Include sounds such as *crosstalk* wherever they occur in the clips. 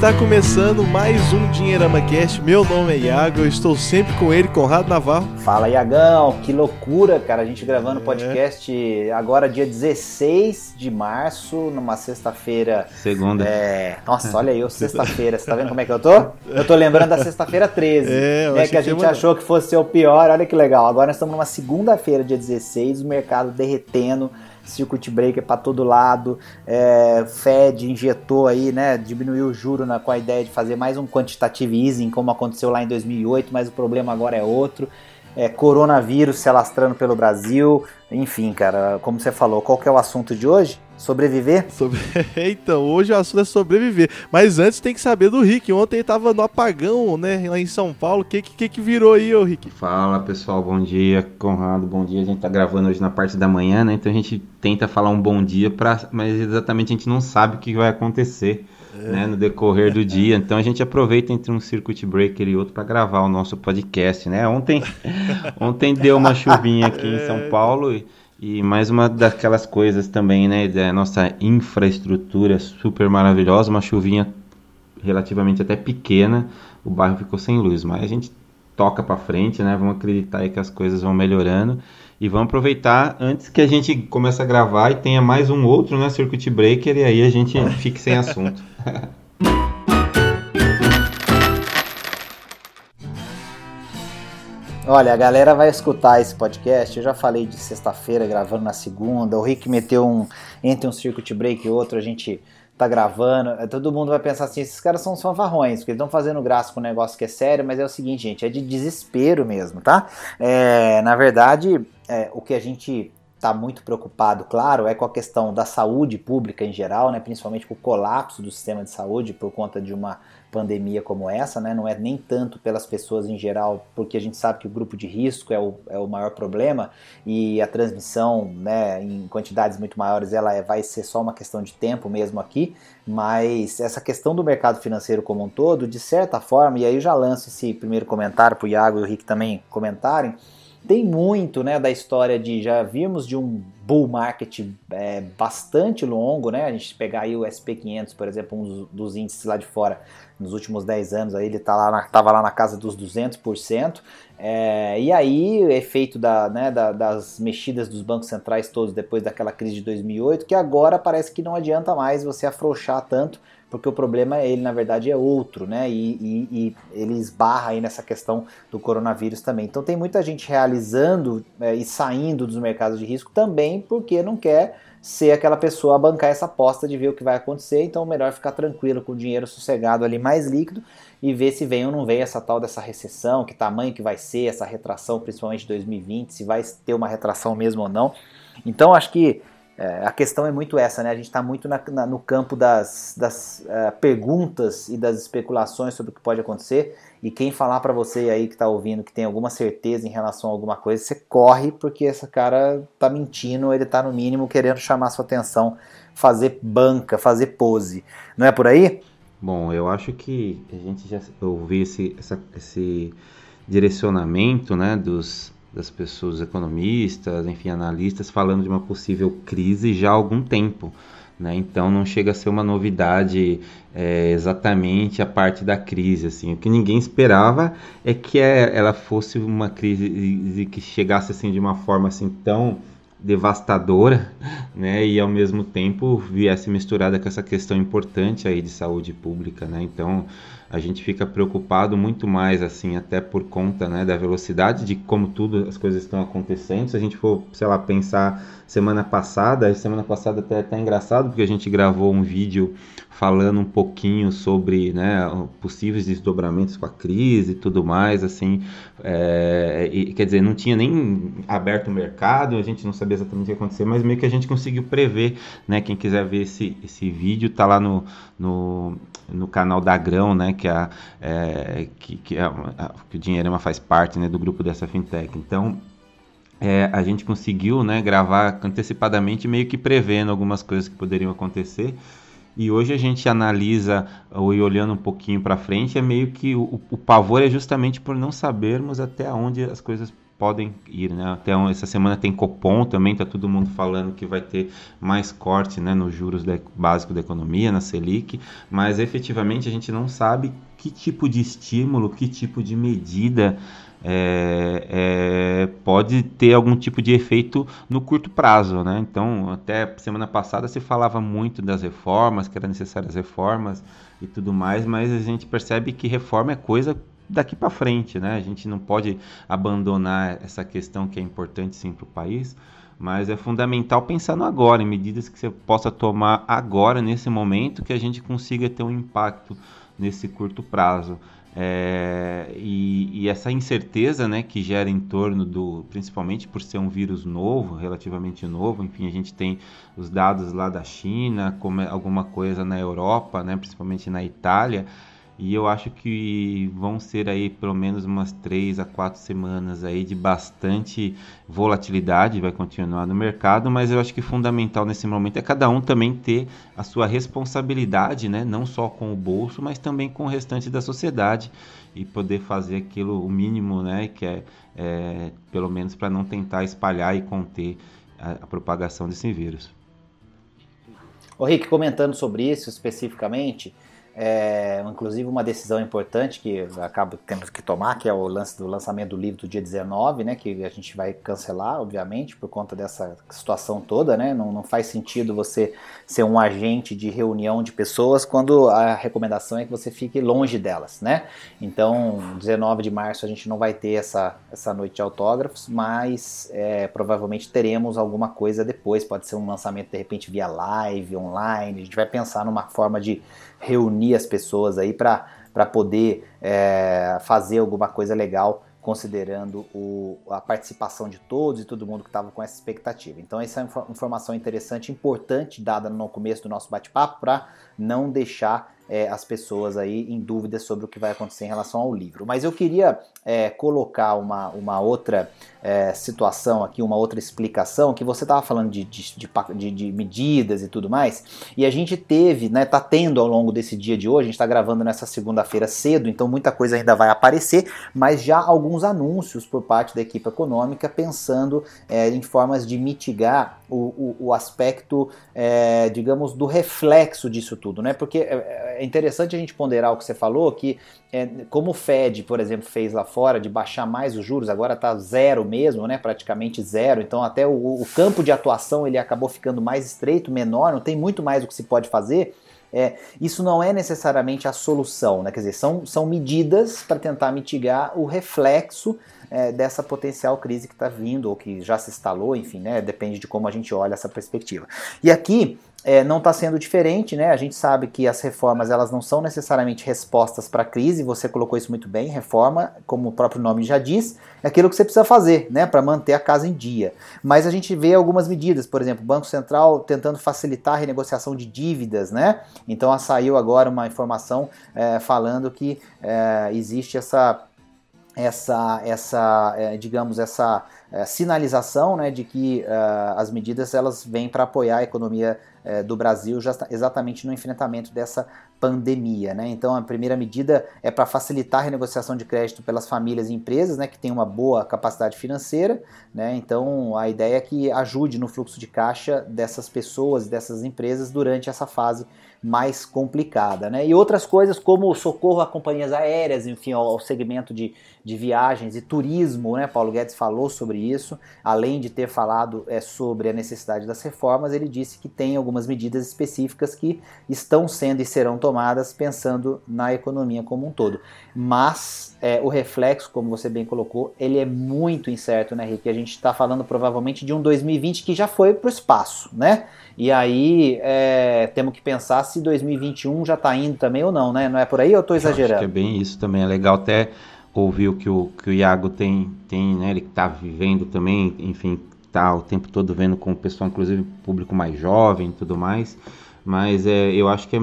Está começando mais um Dinheirama Cast. Meu nome é Iago, eu estou sempre com ele, Conrado Navarro. Fala, Iagão, que loucura, cara. A gente gravando o é. podcast agora, dia 16 de março, numa sexta-feira. Segunda. É... Nossa, olha aí, sexta-feira. Você tá vendo como é que eu tô? Eu tô lembrando da sexta-feira 13. *laughs* É, né, que a gente achou que fosse ser o pior. Olha que legal. Agora nós estamos numa segunda-feira, dia 16, o mercado derretendo circuit breaker para todo lado, é, Fed injetou aí, né, diminuiu o juro na, com a ideia de fazer mais um quantitative easing, como aconteceu lá em 2008, mas o problema agora é outro. É, coronavírus se alastrando pelo Brasil, enfim, cara, como você falou, qual que é o assunto de hoje? Sobreviver? Sobre... *laughs* então, hoje o assunto é sobreviver. Mas antes tem que saber do Rick. Ontem ele tava no apagão, né? Lá em São Paulo. O que, que, que virou aí, ô Rick? Fala pessoal, bom dia. Conrado, bom dia. A gente tá gravando hoje na parte da manhã, né? Então a gente tenta falar um bom dia, pra... mas exatamente a gente não sabe o que vai acontecer. É. Né, no decorrer do dia, então a gente aproveita entre um circuit breaker e outro para gravar o nosso podcast, né? Ontem, *laughs* ontem deu uma chuvinha aqui em São Paulo e e mais uma daquelas coisas também, né, da nossa infraestrutura super maravilhosa, uma chuvinha relativamente até pequena, o bairro ficou sem luz, mas a gente toca para frente, né? Vamos acreditar aí que as coisas vão melhorando e vamos aproveitar antes que a gente comece a gravar e tenha mais um outro, né, circuit breaker e aí a gente fique sem assunto. *laughs* Olha, a galera vai escutar esse podcast. Eu já falei de sexta-feira, gravando na segunda. O Rick meteu um. Entre um circuit break e outro, a gente tá gravando. Todo mundo vai pensar assim: esses caras são os fanfarrões, porque eles estão fazendo graça com um negócio que é sério, mas é o seguinte, gente, é de desespero mesmo, tá? É, na verdade, é, o que a gente está muito preocupado, claro, é com a questão da saúde pública em geral, né, principalmente com o colapso do sistema de saúde por conta de uma pandemia como essa, né? Não é nem tanto pelas pessoas em geral, porque a gente sabe que o grupo de risco é o, é o maior problema e a transmissão, né, em quantidades muito maiores, ela é, vai ser só uma questão de tempo mesmo aqui, mas essa questão do mercado financeiro como um todo, de certa forma, e aí eu já lanço esse primeiro comentário para o Iago e o Rick também comentarem, tem muito né, da história de já vimos de um bull market é, bastante longo, né? A gente pegar aí o SP500, por exemplo, um dos, índices lá de fora, nos últimos 10 anos, aí ele tá lá na, tava lá na casa dos 200%. É, e aí, o efeito da, né, da, das mexidas dos bancos centrais todos depois daquela crise de 2008, que agora parece que não adianta mais você afrouxar tanto, porque o problema ele, na verdade, é outro, né? E, e, e, ele esbarra aí nessa questão do coronavírus também. Então tem muita gente realizando é, e saindo dos mercados de risco também porque não quer ser aquela pessoa a bancar essa aposta de ver o que vai acontecer, então melhor ficar tranquilo com o dinheiro sossegado ali mais líquido e ver se vem ou não vem essa tal dessa recessão, que tamanho que vai ser essa retração, principalmente 2020, se vai ter uma retração mesmo ou não. Então acho que é, a questão é muito essa, né? A gente está muito na, na, no campo das, das uh, perguntas e das especulações sobre o que pode acontecer. E quem falar para você aí que está ouvindo que tem alguma certeza em relação a alguma coisa, você corre porque esse cara tá mentindo, ele tá no mínimo querendo chamar sua atenção, fazer banca, fazer pose. Não é por aí? Bom, eu acho que a gente já ouviu esse, essa, esse direcionamento né, dos, das pessoas economistas, enfim, analistas, falando de uma possível crise já há algum tempo. Né? Então não chega a ser uma novidade é, exatamente a parte da crise. Assim. O que ninguém esperava é que é, ela fosse uma crise que chegasse assim, de uma forma assim tão devastadora, *laughs* né, e ao mesmo tempo viesse misturada com essa questão importante aí de saúde pública, né? Então a gente fica preocupado muito mais assim, até por conta, né, da velocidade de como tudo as coisas estão acontecendo. Se a gente for, sei lá, pensar semana passada, semana passada até até engraçado porque a gente gravou um vídeo falando um pouquinho sobre né, possíveis desdobramentos com a crise e tudo mais, assim, é, e, quer dizer, não tinha nem aberto o mercado, a gente não sabia exatamente o que ia acontecer, mas meio que a gente conseguiu prever, né, quem quiser ver esse, esse vídeo, tá lá no, no, no canal da Grão, né, que, a, é, que, que, a, a, que o Dinheirama faz parte, né, do grupo dessa fintech, então é, a gente conseguiu né, gravar antecipadamente, meio que prevendo algumas coisas que poderiam acontecer. E hoje a gente analisa, ou olhando um pouquinho para frente, é meio que o, o, pavor é justamente por não sabermos até onde as coisas podem ir, né? Até essa semana tem Copom também, tá todo mundo falando que vai ter mais corte, né, nos juros de, básico da economia, na Selic, mas efetivamente a gente não sabe que tipo de estímulo, que tipo de medida é, é, pode ter algum tipo de efeito no curto prazo, né? Então, até semana passada se falava muito das reformas, que eram necessárias reformas e tudo mais, mas a gente percebe que reforma é coisa daqui para frente, né? A gente não pode abandonar essa questão que é importante sim para o país, mas é fundamental pensar no agora, em medidas que você possa tomar agora, nesse momento, que a gente consiga ter um impacto nesse curto prazo. É, e, e, essa incerteza né, que gera em torno do, principalmente por ser um vírus novo, relativamente novo, enfim, a gente tem os dados lá da China, como é alguma coisa na Europa, né, principalmente na Itália, e eu acho que vão ser aí pelo menos umas três a quatro semanas aí de bastante volatilidade, vai continuar no mercado, mas eu acho que fundamental nesse momento é cada um também ter a sua responsabilidade, né? não só com o bolso, mas também com o restante da sociedade e poder fazer aquilo o mínimo, né? que é, é pelo menos para não tentar espalhar e conter a, a propagação desse vírus. O Rick, comentando sobre isso especificamente, é, inclusive uma decisão importante que acaba tendo que tomar, que é o lance do lançamento do livro do dia 19, né, que a gente vai cancelar, obviamente, por conta dessa situação toda, né, não, não faz sentido você ser um agente de reunião de pessoas quando a recomendação é que você fique longe delas, né, então 19 de março a gente não vai ter essa, essa noite de autógrafos, mas é, provavelmente teremos alguma coisa depois, pode ser um lançamento de repente via live, online, a gente vai pensar numa forma de reunir as pessoas aí para poder é, fazer alguma coisa legal considerando o, a participação de todos e todo mundo que estava com essa expectativa. Então, essa é uma informação interessante, importante, dada no começo do nosso bate-papo, para não deixar é, as pessoas aí em dúvidas sobre o que vai acontecer em relação ao livro. Mas eu queria é, colocar uma, uma outra é, situação aqui, uma outra explicação, que você estava falando de, de, de, de, medidas e tudo mais, e a gente teve, né, tá tendo ao longo desse dia de hoje, a gente está gravando nessa segunda-feira cedo, então muita coisa ainda vai aparecer, mas já alguns anúncios por parte da equipe econômica pensando é, em formas de mitigar o, o, o aspecto, é, digamos, do reflexo disso tudo, né? Porque é, interessante a gente ponderar o que você falou, que é, como o Fed, por exemplo, fez lá fora de baixar mais os juros, agora está zero mesmo, né? Praticamente zero. Então até o, o, campo de atuação ele acabou ficando mais estreito, menor, não tem muito mais o que se pode fazer. É, isso não é necessariamente a solução, né? Quer dizer, são, são medidas para tentar mitigar o reflexo é, dessa potencial crise que está vindo ou que já se instalou, enfim, né? Depende de como a gente olha essa perspectiva. E aqui é, não está sendo diferente, né? A gente sabe que as reformas elas não são necessariamente respostas para a crise. Você colocou isso muito bem. Reforma, como o próprio nome já diz, é aquilo que você precisa fazer, né, para manter a casa em dia. Mas a gente vê algumas medidas, por exemplo, o Banco Central tentando facilitar a renegociação de dívidas, né? Então saiu agora uma informação é, falando que é, existe essa essa, essa é, digamos, essa é, sinalização né, de que uh, as medidas elas vêm para apoiar a economia uh, do Brasil já, exatamente no enfrentamento dessa pandemia. Né? Então, a primeira medida é para facilitar a renegociação de crédito pelas famílias e empresas né, que têm uma boa capacidade financeira. Né? Então, a ideia é que ajude no fluxo de caixa dessas pessoas, dessas empresas durante essa fase mais complicada. Né? E outras coisas como o socorro a companhias aéreas, enfim, ao, segmento de, de viagens e turismo, né? Paulo Guedes falou sobre isso, além de ter falado é, sobre a necessidade das reformas, ele disse que tem algumas medidas específicas que estão sendo e serão tomadas pensando na economia como um todo. Mas é, o reflexo, como você bem colocou, ele é muito incerto, né, Rick? A gente está falando provavelmente de um 2020 que já foi para o espaço, né? E aí é, temos que pensar se 2021 já está indo também ou não, né? Não é por aí ou estou exagerando? Acho que é bem isso também. É legal até ouvir o que o, que o Iago tem, tem né? Ele está vivendo também, enfim, tá o tempo todo vendo com o pessoal, inclusive público mais jovem e tudo mais. Mas é, eu acho que é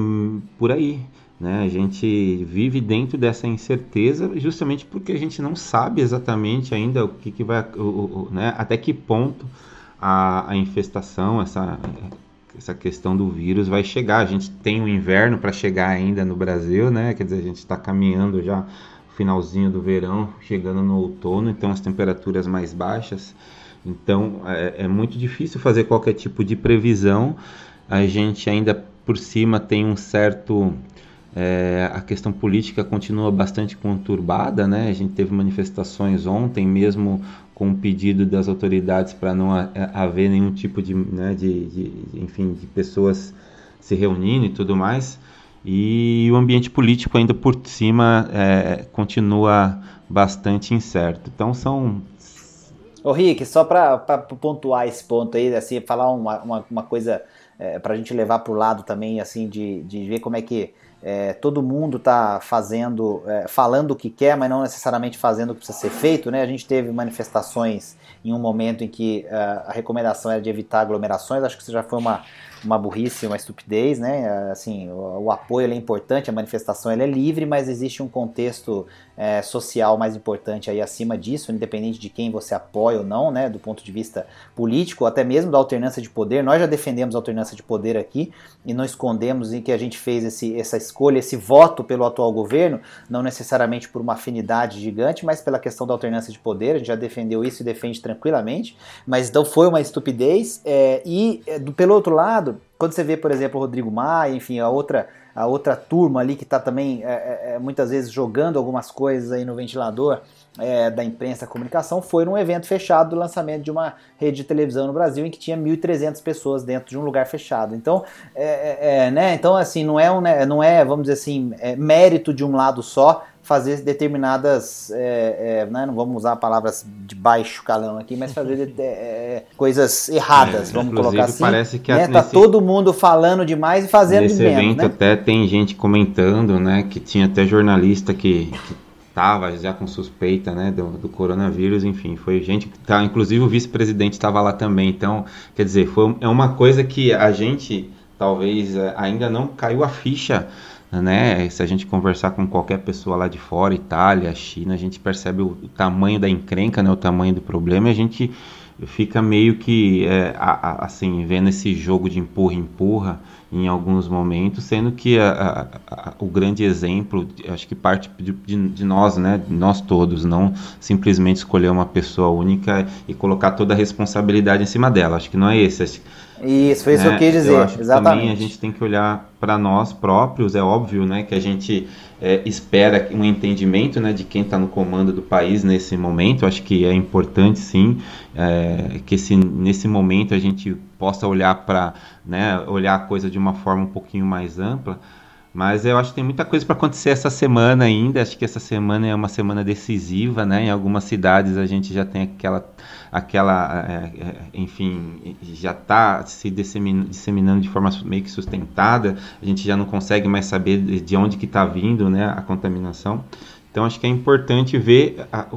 por aí. Né? A gente vive dentro dessa incerteza justamente porque a gente não sabe exatamente ainda o que, que vai, o, o, né? até que ponto a, a infestação, essa, essa questão do vírus vai chegar. A gente tem o um inverno para chegar ainda no Brasil, né? Quer dizer, a gente está caminhando já finalzinho do verão, chegando no outono, então as temperaturas mais baixas. Então é, é muito difícil fazer qualquer tipo de previsão. A gente ainda por cima tem um certo é, a questão política continua bastante conturbada, né? A gente teve manifestações ontem, mesmo com o pedido das autoridades para não haver nenhum tipo de, né, de, de, enfim, de pessoas se reunindo e tudo mais. E o ambiente político ainda por cima é, continua bastante incerto. Então são Ô Rick, só para pontuar esse ponto aí, assim, falar uma, uma, uma coisa é, para a gente levar para o lado também, assim, de, de ver como é que é, todo mundo está fazendo, é, falando o que quer, mas não necessariamente fazendo o que precisa ser feito, né? A gente teve manifestações em um momento em que uh, a recomendação era de evitar aglomerações, acho que isso já foi uma, uma burrice, uma estupidez, né? Assim, o, o apoio é importante, a manifestação é livre, mas existe um contexto é, social mais importante aí acima disso, independente de quem você apoia ou não, né? Do ponto de vista político, até mesmo da alternância de poder. Nós já defendemos a alternância de poder aqui e não escondemos em que a gente fez esse, essa escolha, esse voto pelo atual governo, não necessariamente por uma afinidade gigante, mas pela questão da alternância de poder. A gente já defendeu isso e defende tranquilamente, mas então foi uma estupidez. É, e é, do, pelo outro lado, quando você vê, por exemplo, o Rodrigo Maia, enfim, a outra, a outra turma ali que está também é, é, é, muitas vezes jogando algumas coisas aí no ventilador é, da imprensa comunicação, foi num evento fechado do lançamento de uma rede de televisão no Brasil em que tinha 1.300 pessoas dentro de um lugar fechado. Então, é, é, né? então assim, não é, um, né, não é, vamos dizer assim, mérito de um lado só, fazer determinadas, né, não vamos usar palavras de baixo calão aqui, mas fazer *laughs* coisas erradas, é, vamos colocar assim. Parece que né, tá nesse, todo mundo falando demais e fazendo nesse menos, evento né? até tem gente comentando, né, que tinha até jornalista que, que tava já com suspeita, né, do, do, coronavírus, enfim, foi gente que tá, inclusive o vice-presidente estava lá também, então, quer dizer, foi é uma coisa que a gente talvez é, ainda não caiu a ficha né? Se a gente conversar com qualquer pessoa lá de fora, Itália, China, a gente percebe o, o tamanho da encrenca, né? O tamanho do problema e a gente fica meio que é, a, a, assim vendo esse jogo de empurra empurra em alguns momentos, sendo que a, o grande exemplo, acho que parte de, de, de, nós, né, nós todos, não simplesmente escolher uma pessoa única e colocar toda a responsabilidade em cima dela. Acho que não é esse. Isso, foi isso que eu quis dizer. Eu acho Exatamente. também a gente tem que olhar para nós próprios, é óbvio, né, que a gente é, espera um entendimento, né, de quem está no comando do país nesse momento. Acho que é importante, sim, é, que esse, nesse momento a gente possa olhar para, né, olhar a coisa de uma forma um pouquinho mais ampla. Mas eu acho que tem muita coisa para acontecer essa semana ainda. Acho que essa semana é uma semana decisiva, né? Em algumas cidades a gente já tem aquela aquela, é, enfim, já está se disseminando, disseminando, de forma meio que sustentada, a gente já não consegue mais saber de onde que está vindo né, a contaminação. Então acho que é importante ver a,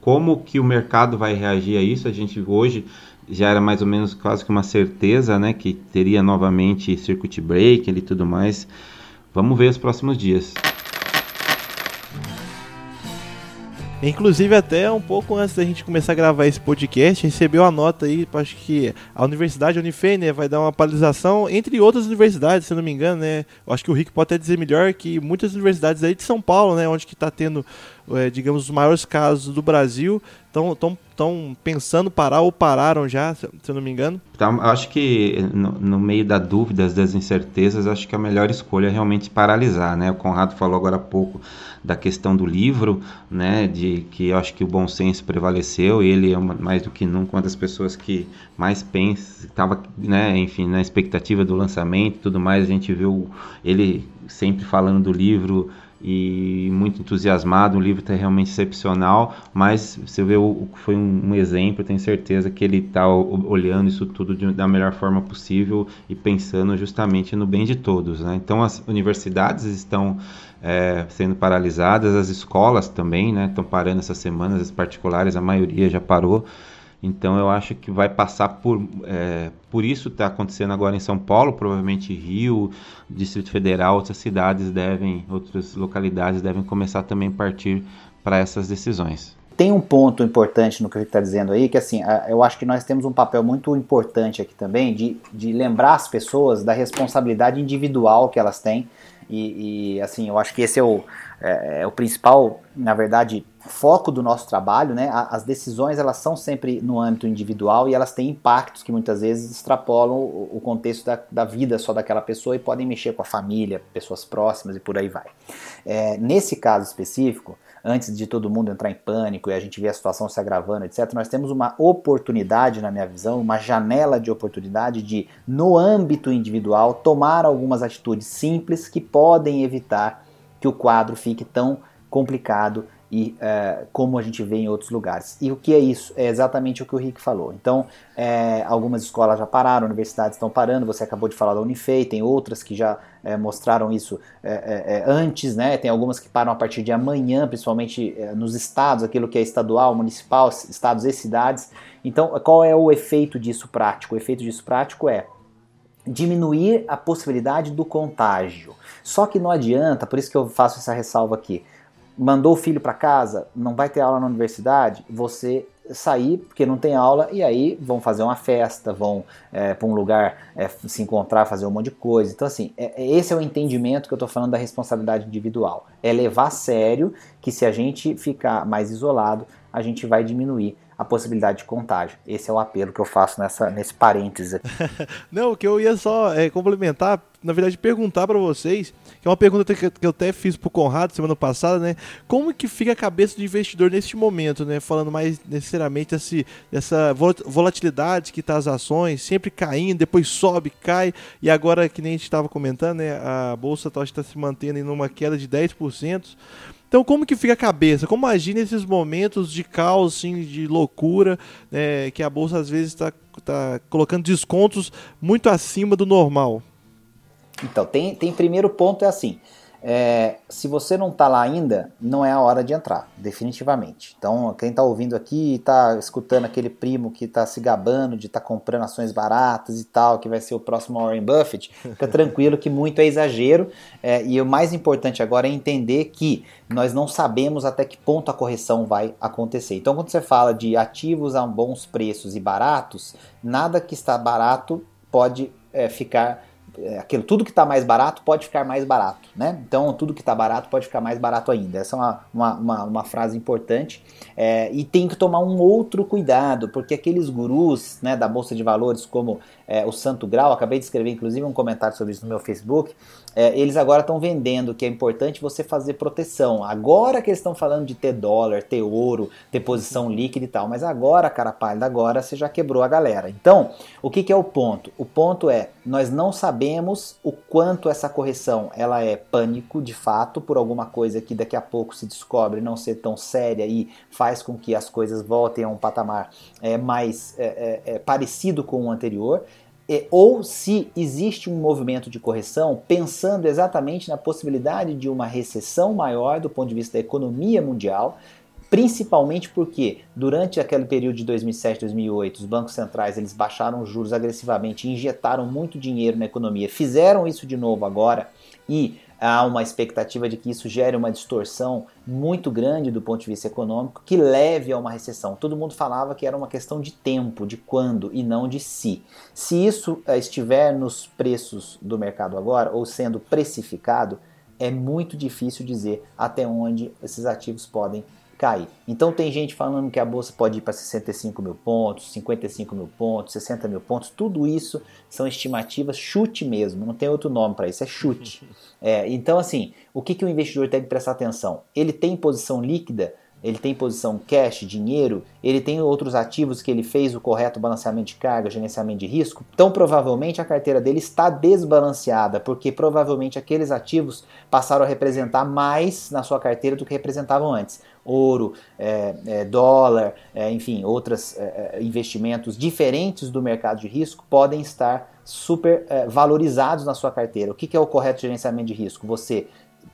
como que o mercado vai reagir a isso. A gente hoje já era mais ou menos quase que uma certeza, né, que teria novamente circuit breaker e tudo mais. Vamos ver os próximos dias. Inclusive, até um pouco antes da gente começar a gravar esse podcast, recebeu a nota aí, acho que a Universidade Unifei, né, vai dar uma paralisação, entre outras universidades, se não me engano, né? Acho que o Rick pode até dizer melhor que muitas universidades aí de São Paulo, né, onde que está tendo, é, digamos, os maiores casos do Brasil, estão pensando parar ou pararam já, se eu não me engano? Então, acho que no, no, meio da dúvidas, das incertezas, acho que a melhor escolha é realmente paralisar, né? O Conrado falou agora há pouco da questão do livro, né, de que eu acho que o bom senso prevaleceu, ele é uma, mais do que nunca uma das pessoas que mais pensa, estava, né, enfim, na expectativa do lançamento e tudo mais, a gente viu ele sempre falando do livro e muito entusiasmado, o livro está realmente excepcional, mas você vê o que foi um, exemplo, tenho certeza que ele está olhando isso tudo de, da melhor forma possível e pensando justamente no bem de todos. Né? Então as universidades estão é, sendo paralisadas, as escolas também né, estão parando essas semanas, as particulares, a maioria já parou. Então eu acho que vai passar por, é, por isso está acontecendo agora em São Paulo, provavelmente Rio, Distrito Federal, outras cidades devem, outras localidades devem começar também a partir para essas decisões. Tem um ponto importante no que ele está dizendo aí, que assim, eu acho que nós temos um papel muito importante aqui também de, de lembrar as pessoas da responsabilidade individual que elas têm. E, e assim, eu acho que esse é o, é, é o principal, na verdade, foco do nosso trabalho, né? As decisões elas são sempre no âmbito individual e elas têm impactos que muitas vezes extrapolam o contexto da, da vida só daquela pessoa e podem mexer com a família, pessoas próximas e por aí vai. É, nesse caso específico, antes de todo mundo entrar em pânico e a gente ver a situação se agravando, etc., nós temos uma oportunidade, na minha visão, uma janela de oportunidade de, no âmbito individual, tomar algumas atitudes simples que podem evitar que o quadro fique tão complicado e é, como a gente vê em outros lugares. E o que é isso? É exatamente o que o Rick falou. Então, é, algumas escolas já pararam, universidades estão parando, você acabou de falar da Unifei, tem outras que já é, mostraram isso é, é, antes, né? tem algumas que param a partir de amanhã, principalmente nos estados, aquilo que é estadual, municipal, estados e cidades. Então, qual é o efeito disso prático? O efeito disso prático é diminuir a possibilidade do contágio. Só que não adianta, por isso que eu faço essa ressalva aqui mandou o filho para casa, não vai ter aula na universidade, você sair porque não tem aula e aí vão fazer uma festa, vão é, para um lugar é, se encontrar, fazer um monte de coisa. Então, assim, é, é esse é o entendimento que eu estou falando da responsabilidade individual. É levar a sério que se a gente ficar mais isolado, a gente vai diminuir a possibilidade de contágio. Esse é o apelo que eu faço nessa, nesse parênteses aqui. *laughs* Não, o que eu ia só é, complementar, na verdade perguntar para vocês, que é uma pergunta que eu até fiz pro Conrado semana passada, né? Como que fica a cabeça do investidor neste momento, né? Falando mais necessariamente esse, dessa volatilidade que tá as ações, sempre caindo, depois sobe, cai, e agora, que nem a gente estava comentando, né? A Bolsa está se mantendo em uma queda de 10%. Então, como que fica a cabeça? Como agir nesses momentos de caos, assim, de loucura, né, que a bolsa às vezes está tá colocando descontos muito acima do normal? Então, tem, tem primeiro ponto é assim. É, se você não está lá ainda, não é a hora de entrar, definitivamente. Então, quem está ouvindo aqui está escutando aquele primo que está se gabando de estar tá comprando ações baratas e tal, que vai ser o próximo Warren Buffett, fica *laughs* tranquilo que muito é exagero. É, e o mais importante agora é entender que nós não sabemos até que ponto a correção vai acontecer. Então, quando você fala de ativos a bons preços e baratos, nada que está barato pode é, ficar aquilo, tudo que está mais barato pode ficar mais barato, né? Então, tudo que está barato pode ficar mais barato ainda. Essa é uma, uma, uma, uma frase importante. É, e tem que tomar um outro cuidado, porque aqueles gurus né, da Bolsa de Valores, como é, o Santo Grau, acabei de escrever inclusive um comentário sobre isso no meu Facebook, é, eles agora estão vendendo que é importante você fazer proteção. Agora que eles estão falando de ter dólar, ter ouro, ter posição líquida e tal, mas agora, cara pálida, agora você já quebrou a galera. Então, o que, que é o ponto? O ponto é, nós não sabemos o quanto essa correção ela é pânico, de fato, por alguma coisa que daqui a pouco se descobre não ser tão séria e faz com que as coisas voltem a um patamar é, mais é, é, é parecido com o anterior ou se existe um movimento de correção pensando exatamente na possibilidade de uma recessão maior do ponto de vista da economia mundial, principalmente porque durante aquele período de 2007, 2008, os bancos centrais eles baixaram os juros agressivamente, injetaram muito dinheiro na economia, fizeram isso de novo agora e há uma expectativa de que isso gere uma distorção muito grande do ponto de vista econômico que leve a uma recessão. Todo mundo falava que era uma questão de tempo, de quando e não de se. Se isso eh, estiver nos preços do mercado agora ou sendo precificado, é muito difícil dizer até onde esses ativos podem cair. Então tem gente falando que a bolsa pode ir para 65 mil pontos, 55 mil pontos, 60 mil pontos. Tudo isso são estimativas, chute mesmo, não tem outro nome para isso, é chute. *laughs* É, então, assim, o que, que o investidor tem que prestar atenção? Ele tem posição líquida ele tem posição cash, dinheiro, ele tem outros ativos que ele fez o correto balanceamento de carga, gerenciamento de risco, então provavelmente a carteira dele está desbalanceada, porque provavelmente aqueles ativos passaram a representar mais na sua carteira do que representavam antes. Ouro, é, é, dólar, é, enfim, outros é, é, investimentos diferentes do mercado de risco podem estar super é, valorizados na sua carteira. O que, que é o correto gerenciamento de risco? Você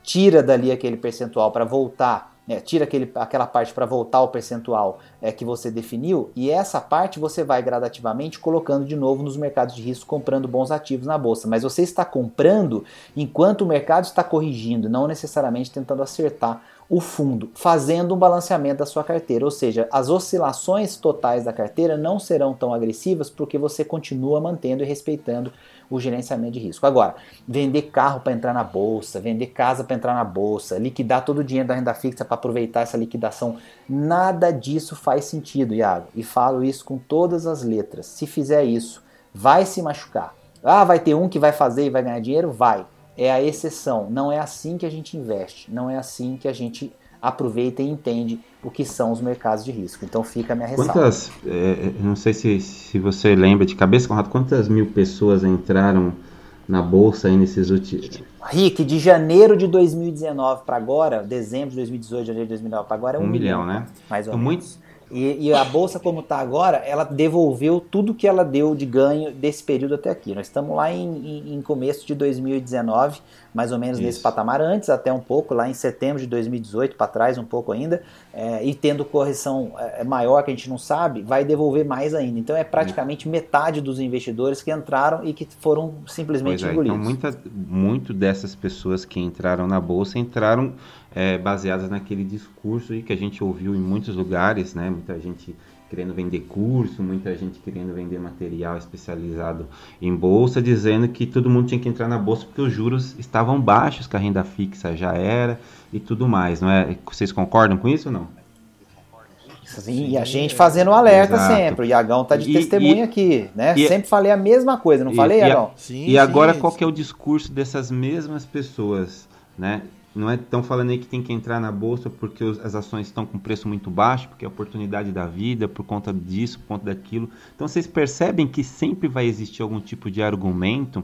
tira dali aquele percentual para voltar é, tira aquele, aquela parte para voltar ao percentual é, que você definiu e essa parte você vai gradativamente colocando de novo nos mercados de risco, comprando bons ativos na bolsa. Mas você está comprando enquanto o mercado está corrigindo, não necessariamente tentando acertar o fundo, fazendo um balanceamento da sua carteira. Ou seja, as oscilações totais da carteira não serão tão agressivas porque você continua mantendo e respeitando o gerenciamento de risco. Agora, vender carro para entrar na bolsa, vender casa para entrar na bolsa, liquidar todo o dinheiro da renda fixa para aproveitar essa liquidação, nada disso faz sentido, Iago. E falo isso com todas as letras. Se fizer isso, vai se machucar. Ah, vai ter um que vai fazer e vai ganhar dinheiro? Vai. É a exceção. Não é assim que a gente investe. Não é assim que a gente aproveita e entende o que são os mercados de risco. Então fica a minha ressalva. Quantas, é, não sei se, se você lembra de cabeça, Conrado, quantas mil pessoas entraram na bolsa aí nesses últimos... Rick, de janeiro de 2019 para agora, dezembro de 2018, janeiro de 2019 para agora é um, um milhão, milhão, né? Mais ou então, menos. Muito, e, e, a bolsa, como está agora, ela devolveu tudo que ela deu de ganho desse período até aqui. Nós estamos lá em, em, em começo de 2019, mais ou menos Isso. nesse patamar, antes até um pouco, lá em setembro de 2018, para trás um pouco ainda, é, e tendo correção é, maior que a gente não sabe, vai devolver mais ainda. Então é praticamente metade dos investidores que entraram e que foram simplesmente pois engolidos. É, então, muita, muito dessas pessoas que entraram na bolsa entraram é, baseadas naquele discurso aí que a gente ouviu em muitos lugares, né? Muita gente querendo vender curso, muita gente querendo vender material especializado em bolsa, dizendo que todo mundo tinha que entrar na bolsa porque os juros estavam baixos, que a renda fixa já era e tudo mais, não é? Vocês concordam com isso ou não? Sim, e a gente fazendo um alerta Exato. sempre. O Iagão tá de e, testemunha e, aqui, né? E, sempre falei a mesma coisa, não falei, Iagão? Sim, e agora sim, qual que é o discurso dessas mesmas pessoas, né? Não é tão falando aí que tem que entrar na bolsa porque os, as ações estão com preço muito baixo, porque é a oportunidade da vida, por conta disso, por conta daquilo. Então vocês percebem que sempre vai existir algum tipo de argumento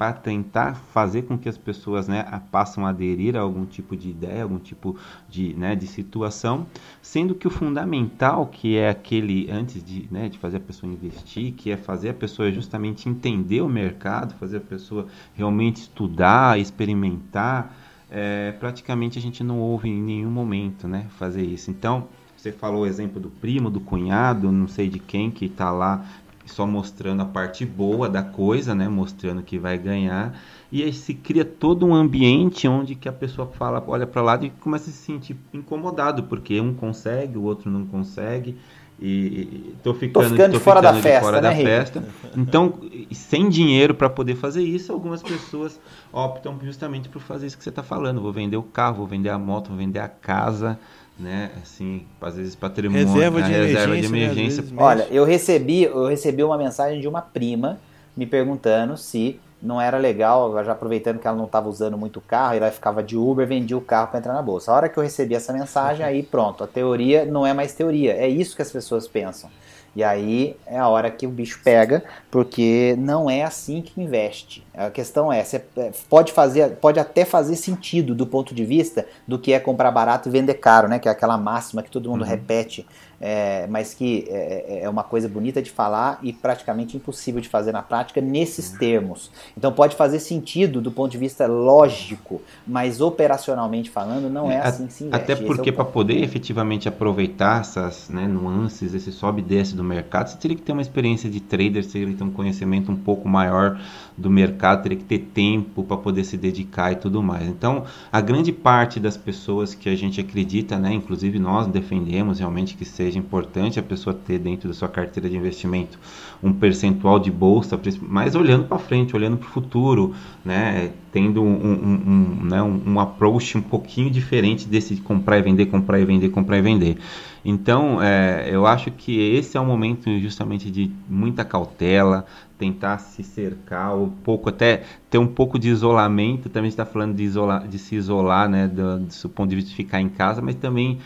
para tentar fazer com que as pessoas né, passem a aderir a algum tipo de ideia, algum tipo de, né, de situação, sendo que o fundamental, que é aquele antes de, né, de fazer a pessoa investir, que é fazer a pessoa justamente entender o mercado, fazer a pessoa realmente estudar, experimentar, é, praticamente a gente não ouve em nenhum momento né, fazer isso. Então, você falou o exemplo do primo, do cunhado, não sei de quem que está lá só mostrando a parte boa da coisa, né, mostrando que vai ganhar, e aí se cria todo um ambiente onde que a pessoa fala, olha para lá e começa a se sentir incomodado, porque um consegue, o outro não consegue, e tô ficando, tô ficando tô fora ficando da festa, fora né, da festa. Então, sem dinheiro para poder fazer isso, algumas pessoas optam justamente por fazer isso que você está falando. Vou vender o carro, vou vender a moto, vou vender a casa, né? Assim, às vezes patrimônio, reserva de reserva emergência. De emergência. Né? Olha, eu recebi, eu recebi uma mensagem de uma prima me perguntando se não era legal, já aproveitando que ela não estava usando muito o carro, e ela ficava de Uber, vendia o carro para entrar na bolsa. A hora que eu recebi essa mensagem, aí pronto, a teoria não é mais teoria, é isso que as pessoas pensam. E aí é a hora que o bicho pega, porque não é assim que investe. A questão é, você é, pode fazer, pode até fazer sentido do ponto de vista do que é comprar barato e vender caro, né? Que é aquela máxima que todo mundo uhum. repete é, mas que é, é, é, uma coisa bonita de falar e praticamente impossível de fazer na prática nesses uhum. termos. Então pode fazer sentido do ponto de vista lógico, mas operacionalmente falando não é, é assim que se investe. Até é porque para poder efetivamente aproveitar essas né, nuances, esse sobe e desce do mercado, você teria que ter uma experiência de trader, você teria que ter um conhecimento um pouco maior do mercado, teria que ter tempo para poder se dedicar e tudo mais. Então, a grande parte das pessoas que a gente acredita, né, inclusive nós defendemos realmente que seja importante a pessoa ter dentro da sua carteira de investimento um percentual de bolsa, mas olhando para frente, olhando para o futuro, né, tendo um, um, um, né, um, um approach um pouquinho diferente desse de comprar e vender, comprar e vender, comprar e vender. Então, é, eu acho que esse é o momento justamente de muita cautela, tentar se cercar, um pouco até ter um pouco de isolamento. Também está falando de, isolar, de se isolar, né, do, do ponto de vista de ficar em casa, mas também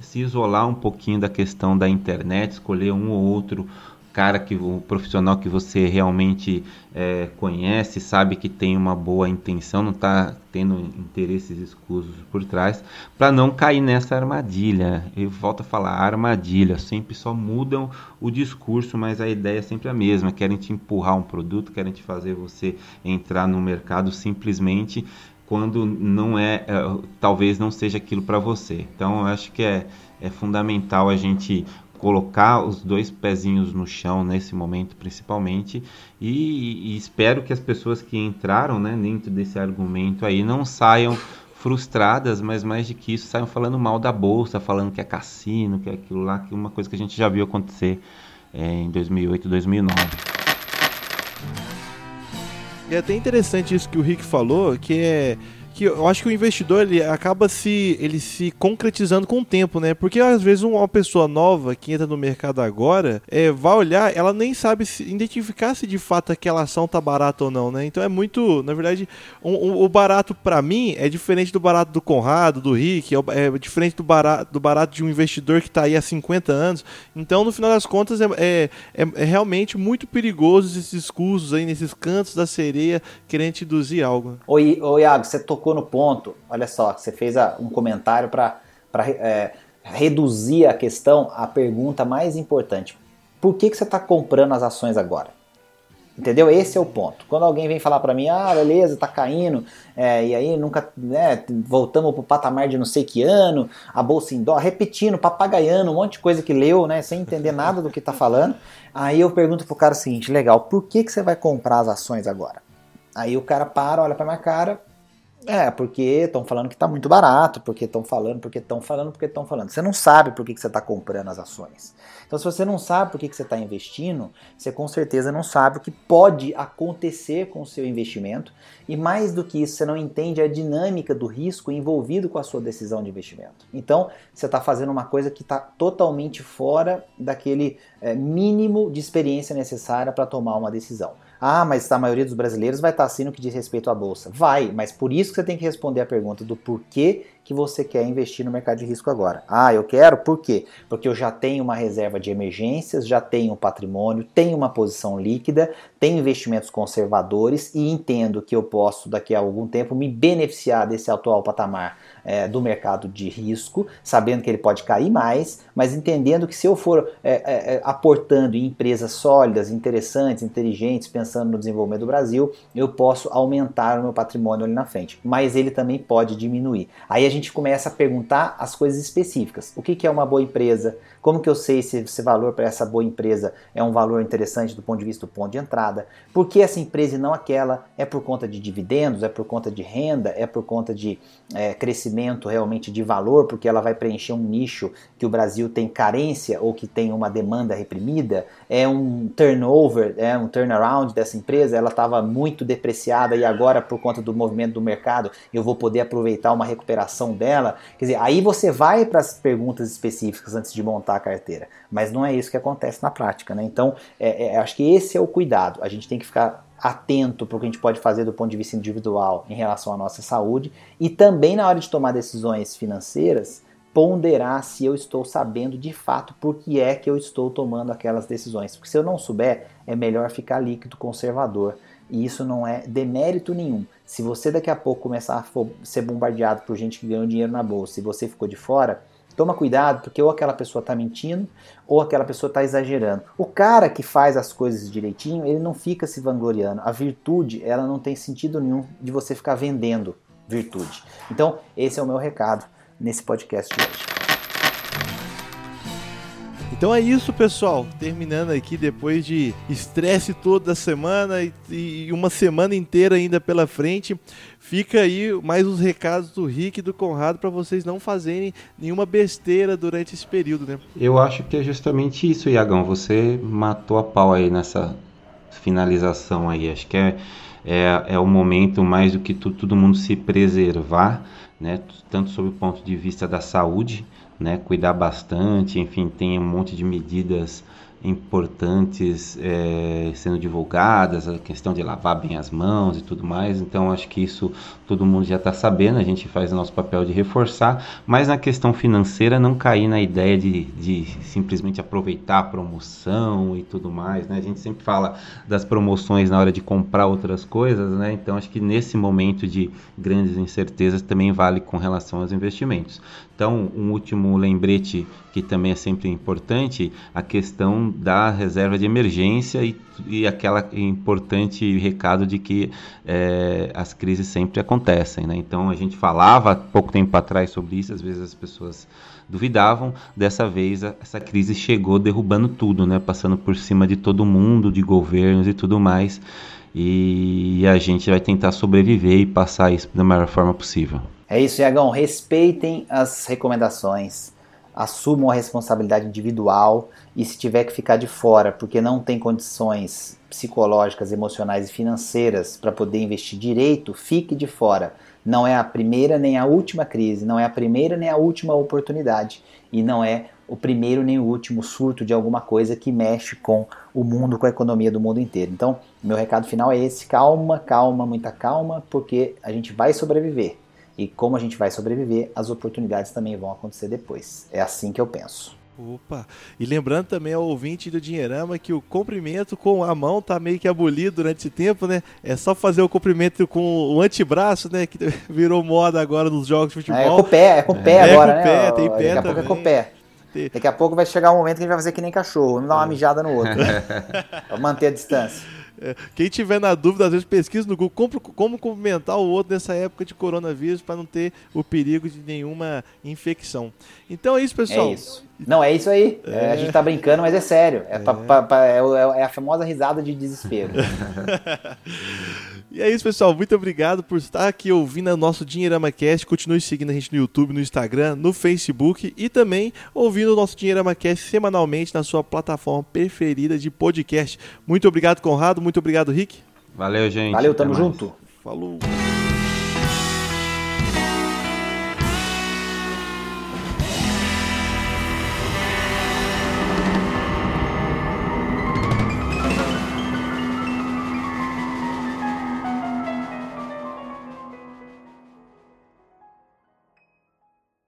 se isolar um pouquinho da questão da internet, escolher um ou outro cara que o profissional que você realmente é, conhece, sabe que tem uma boa intenção, não está tendo interesses escusos por trás, para não cair nessa armadilha. Eu volto a falar, armadilha, sempre só mudam o discurso, mas a ideia é sempre a mesma. Querem te empurrar um produto, querem te fazer você entrar no mercado simplesmente quando não é, é talvez não seja aquilo para você. Então, eu acho que é, é fundamental a gente colocar os dois pezinhos no chão nesse momento principalmente e, e espero que as pessoas que entraram né, dentro desse argumento aí não saiam frustradas, mas mais de que isso saem falando mal da bolsa, falando que é cassino, que é aquilo lá, que é uma coisa que a gente já viu acontecer é, em 2008, 2009. E é até interessante isso que o Rick falou, que é que eu acho que o investidor ele acaba se ele se concretizando com o tempo, né? Porque às vezes uma pessoa nova que entra no mercado agora é, vai olhar, ela nem sabe se identificar se de fato aquela ação tá barata ou não, né? Então é muito, na verdade, um, um, o barato para mim é diferente do barato do Conrado, do Rick, é, é, diferente do barato, do barato de um investidor que tá aí há 50 anos. Então, no final das contas, é, é, é, é realmente muito perigoso esses discursos aí nesses cantos da sereia querendo induzir algo. Oi, oi Iago, você tocou tocou no ponto, olha só, você fez um comentário para é, reduzir a questão à pergunta mais importante. Por que, que você está comprando as ações agora? Entendeu? Esse é o ponto. Quando alguém vem falar para mim, ah, beleza, tá caindo, é, e aí nunca, né, voltamos pro patamar de não sei que ano, a bolsa em dó, repetindo, papagaiando, um monte de coisa que leu, né, sem entender nada do que tá falando. Aí eu pergunto pro cara o seguinte, legal, por que, que você vai comprar as ações agora? Aí o cara para, olha pra minha cara, é, porque estão falando que está muito barato, porque estão falando, porque estão falando, porque estão falando. Você não sabe por que, que você está comprando as ações. Então, se você não sabe por que, que você está investindo, você com certeza não sabe o que pode acontecer com o seu investimento. E mais do que isso, você não entende a dinâmica do risco envolvido com a sua decisão de investimento. Então, você está fazendo uma coisa que está totalmente fora daquele é, mínimo de experiência necessária para tomar uma decisão. Ah, mas a maioria dos brasileiros vai estar assim no que diz respeito à bolsa. Vai, mas por isso que você tem que responder a pergunta do porquê que você quer investir no mercado de risco agora. Ah, eu quero, por quê? Porque eu já tenho uma reserva de emergências, já tenho patrimônio, tenho uma posição líquida, tenho investimentos conservadores e entendo que eu posso, daqui a algum tempo, me beneficiar desse atual patamar é, do mercado de risco, sabendo que ele pode cair mais, mas entendendo que se eu for é, é, é, aportando em empresas sólidas, interessantes, inteligentes, pensando no desenvolvimento do Brasil, eu posso aumentar o meu patrimônio ali na frente. Mas ele também pode diminuir. Aí a gente começa a perguntar as coisas específicas. O que, que é uma boa empresa? Como que eu sei se esse valor para essa boa empresa é um valor interessante do ponto de vista do ponto de entrada? Por que essa empresa e não aquela? É por conta de dividendos? É por conta de renda? É por conta de é, crescimento realmente de valor? Porque ela vai preencher um nicho que o Brasil tem carência ou que tem uma demanda reprimida? É um turnover, é um turnaround dessa empresa? Ela estava muito depreciada e agora, por conta do movimento do mercado, eu vou poder aproveitar uma recuperação dela? Quer dizer, aí você vai para as perguntas específicas antes de montar a carteira. Mas não é isso que acontece na prática, né? Então, é, é, acho que esse é o cuidado. A gente tem que ficar atento para o que a gente pode fazer do ponto de vista individual em relação à nossa saúde e também na hora de tomar decisões financeiras ponderar se eu estou sabendo de fato por que é que eu estou tomando aquelas decisões. Porque se eu não souber, é melhor ficar líquido conservador. E isso não é demérito nenhum. Se você daqui a pouco começar a ser bombardeado por gente que ganhou dinheiro na bolsa e você ficou de fora, Toma cuidado, porque ou aquela pessoa está mentindo, ou aquela pessoa está exagerando. O cara que faz as coisas direitinho, ele não fica se vangloriando. A virtude, ela não tem sentido nenhum de você ficar vendendo virtude. Então, esse é o meu recado nesse podcast de hoje. Então é isso, pessoal. Terminando aqui depois de estresse toda semana e, e uma semana inteira ainda pela frente. Fica aí mais os recados do Rick e do Conrado para vocês não fazerem nenhuma besteira durante esse período, né? Eu acho que é justamente isso, Iagão. Você matou a pau aí nessa finalização aí. Acho que é, é, é o momento mais do que tu, todo mundo se preservar, né? Tanto sob o ponto de vista da saúde, né, cuidar bastante, enfim, tem um monte de medidas importantes é, sendo divulgadas, a questão de lavar bem as mãos e tudo mais. Então, acho que isso todo mundo já está sabendo, a gente faz o nosso papel de reforçar, mas na questão financeira, não cair na ideia de, de simplesmente aproveitar a promoção e tudo mais. Né? A gente sempre fala das promoções na hora de comprar outras coisas, né? então acho que nesse momento de grandes incertezas também vale com relação aos investimentos. Então, um último lembrete que também é sempre importante, a questão da reserva de emergência e, e aquela importante recado de que é, as crises sempre acontecem. Né? Então, a gente falava pouco tempo atrás sobre isso, às vezes as pessoas duvidavam, dessa vez essa crise chegou derrubando tudo, né? passando por cima de todo mundo, de governos e tudo mais, e a gente vai tentar sobreviver e passar isso da melhor forma possível. É isso, Iagão. Respeitem as recomendações, assumam a responsabilidade individual e se tiver que ficar de fora porque não tem condições psicológicas, emocionais e financeiras para poder investir direito, fique de fora. Não é a primeira nem a última crise, não é a primeira nem a última oportunidade e não é o primeiro nem o último surto de alguma coisa que mexe com o mundo, com a economia do mundo inteiro. Então, meu recado final é esse: calma, calma, muita calma, porque a gente vai sobreviver. E como a gente vai sobreviver, as oportunidades também vão acontecer depois. É assim que eu penso. Opa! E lembrando também ao ouvinte do Dinheirama que o comprimento com a mão tá meio que abolido durante esse tempo, né? É só fazer o comprimento com o antebraço, né? Que *laughs* virou moda agora nos jogos de futebol. É, é com o pé, é com o pé é, agora, é com né? Pé, tem pé Daqui a pouco é com o pé. Daqui a pouco vai chegar um momento que a gente vai fazer que nem cachorro, um dar uma mijada no outro. *laughs* pra manter a distância. É, quem tiver na dúvida, às vezes pesquisa no Google como, como cumprimentar o outro nessa época de coronavírus para não ter o perigo de nenhuma infecção. Então é isso, pessoal. É isso. Não, é isso aí. É... É, a gente tá brincando, mas é sério. É, pra, pra, pra, é, é a famosa risada de desespero. *laughs* E é isso, pessoal. Muito obrigado por estar aqui ouvindo o nosso Dinheirama Cast. Continue seguindo a gente no YouTube, no Instagram, no Facebook e também ouvindo o nosso Dinheirama Cast semanalmente na sua plataforma preferida de podcast. Muito obrigado, Conrado. Muito obrigado, Rick. Valeu, gente. Valeu, tamo junto. Falou.